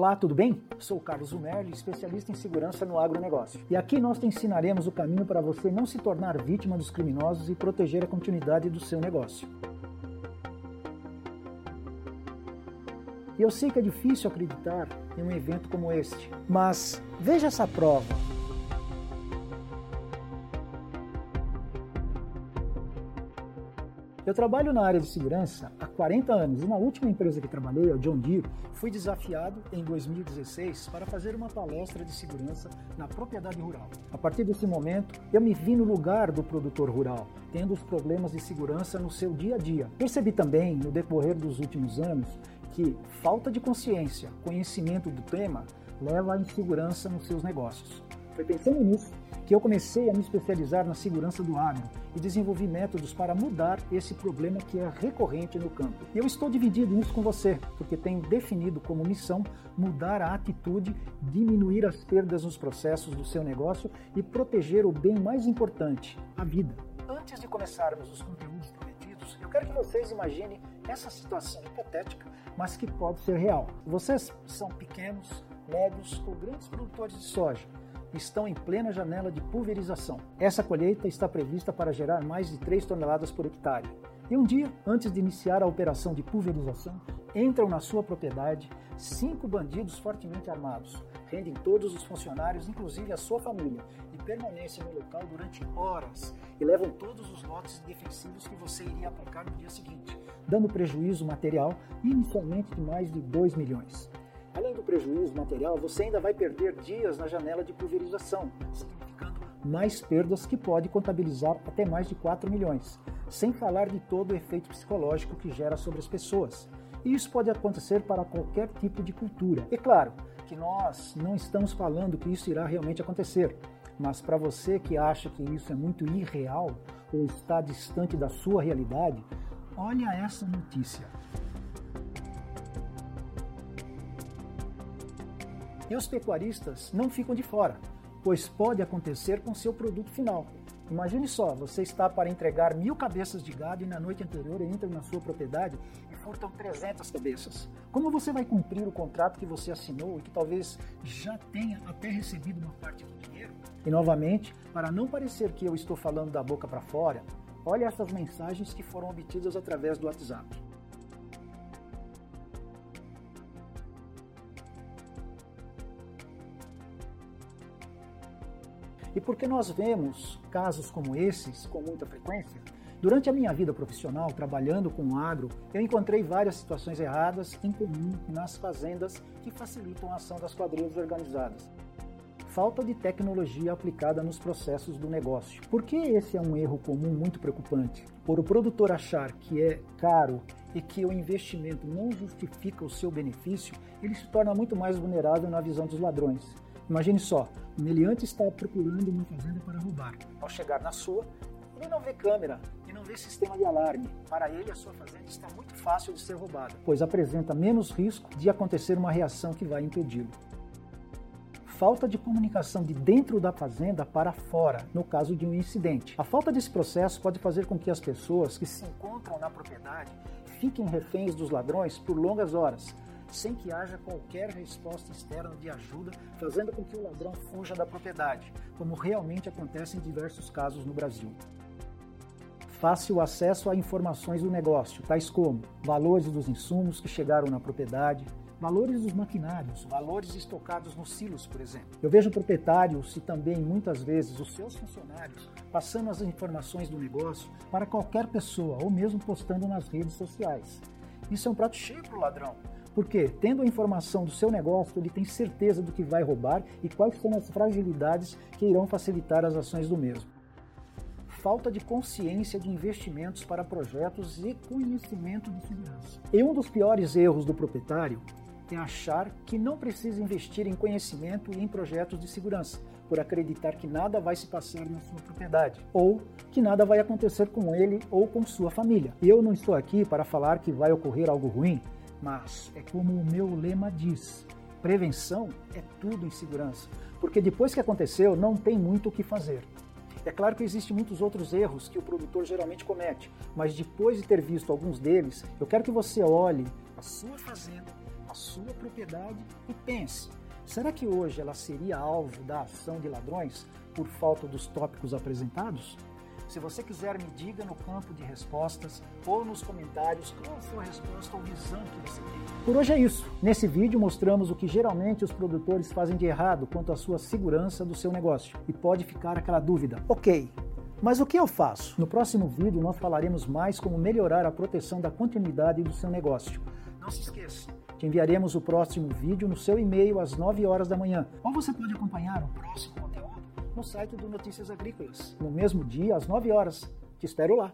Olá, tudo bem? Sou Carlos Zumerli, especialista em segurança no agronegócio. E aqui nós te ensinaremos o caminho para você não se tornar vítima dos criminosos e proteger a continuidade do seu negócio. Eu sei que é difícil acreditar em um evento como este, mas veja essa prova Eu trabalho na área de segurança há 40 anos na última empresa que trabalhei, a John Deere, fui desafiado em 2016 para fazer uma palestra de segurança na propriedade rural. A partir desse momento, eu me vi no lugar do produtor rural, tendo os problemas de segurança no seu dia a dia. Percebi também, no decorrer dos últimos anos, que falta de consciência, conhecimento do tema, leva à insegurança nos seus negócios. Foi pensando nisso que eu comecei a me especializar na segurança do agro e desenvolvi métodos para mudar esse problema que é recorrente no campo. E eu estou dividindo isso com você, porque tenho definido como missão mudar a atitude, diminuir as perdas nos processos do seu negócio e proteger o bem mais importante, a vida. Antes de começarmos os conteúdos prometidos, eu quero que vocês imaginem essa situação hipotética, mas que pode ser real. Vocês são pequenos, médios ou grandes produtores de soja estão em plena janela de pulverização. Essa colheita está prevista para gerar mais de 3 toneladas por hectare. E um dia, antes de iniciar a operação de pulverização, entram na sua propriedade cinco bandidos fortemente armados, rendem todos os funcionários, inclusive a sua família, e permanecem no local durante horas e levam todos os lotes defensivos que você iria aplicar no dia seguinte, dando prejuízo material inicialmente de mais de 2 milhões. Além do prejuízo material, você ainda vai perder dias na janela de pulverização, significando mais perdas que pode contabilizar até mais de 4 milhões, sem falar de todo o efeito psicológico que gera sobre as pessoas. E isso pode acontecer para qualquer tipo de cultura. E claro que nós não estamos falando que isso irá realmente acontecer, mas para você que acha que isso é muito irreal ou está distante da sua realidade, olha essa notícia. E os pecuaristas não ficam de fora, pois pode acontecer com seu produto final. Imagine só, você está para entregar mil cabeças de gado e na noite anterior entra na sua propriedade e furtam 300 cabeças. Como você vai cumprir o contrato que você assinou e que talvez já tenha até recebido uma parte do dinheiro? E novamente, para não parecer que eu estou falando da boca para fora, olhe essas mensagens que foram obtidas através do WhatsApp. E porque nós vemos casos como esses com muita frequência, durante a minha vida profissional, trabalhando com o agro, eu encontrei várias situações erradas em comum nas fazendas que facilitam a ação das quadrilhas organizadas. Falta de tecnologia aplicada nos processos do negócio. Por que esse é um erro comum muito preocupante? Por o produtor achar que é caro e que o investimento não justifica o seu benefício, ele se torna muito mais vulnerável na visão dos ladrões. Imagine só, o meliante está procurando uma fazenda para roubar. Ao chegar na sua, ele não vê câmera e não vê sistema de alarme. Para ele, a sua fazenda está muito fácil de ser roubada, pois apresenta menos risco de acontecer uma reação que vai impedi-lo. Falta de comunicação de dentro da fazenda para fora, no caso de um incidente. A falta desse processo pode fazer com que as pessoas que se encontram na propriedade fiquem reféns dos ladrões por longas horas, sem que haja qualquer resposta externa de ajuda, fazendo com que o ladrão fuja da propriedade, como realmente acontece em diversos casos no Brasil. Fácil acesso a informações do negócio, tais como valores dos insumos que chegaram na propriedade, valores dos maquinários, valores estocados nos silos, por exemplo. Eu vejo proprietários e também muitas vezes os seus funcionários passando as informações do negócio para qualquer pessoa ou mesmo postando nas redes sociais. Isso é um prato cheio para o ladrão, porque, tendo a informação do seu negócio, ele tem certeza do que vai roubar e quais são as fragilidades que irão facilitar as ações do mesmo. Falta de consciência de investimentos para projetos e conhecimento de segurança. E um dos piores erros do proprietário é achar que não precisa investir em conhecimento e em projetos de segurança, por acreditar que nada vai se passar na sua propriedade, ou que nada vai acontecer com ele ou com sua família. Eu não estou aqui para falar que vai ocorrer algo ruim, mas é como o meu lema diz: prevenção é tudo em segurança, porque depois que aconteceu não tem muito o que fazer. É claro que existem muitos outros erros que o produtor geralmente comete, mas depois de ter visto alguns deles, eu quero que você olhe a sua fazenda a sua propriedade e pense: será que hoje ela seria alvo da ação de ladrões por falta dos tópicos apresentados? Se você quiser, me diga no campo de respostas ou nos comentários qual foi a resposta ou visão que você tem. Por hoje é isso. Nesse vídeo mostramos o que geralmente os produtores fazem de errado quanto à sua segurança do seu negócio. E pode ficar aquela dúvida. Ok, mas o que eu faço? No próximo vídeo nós falaremos mais como melhorar a proteção da continuidade do seu negócio. Não se esqueça, te enviaremos o próximo vídeo no seu e-mail às 9 horas da manhã. Ou você pode acompanhar o próximo conteúdo no site do Notícias Agrícolas, no mesmo dia, às 9 horas. Te espero lá.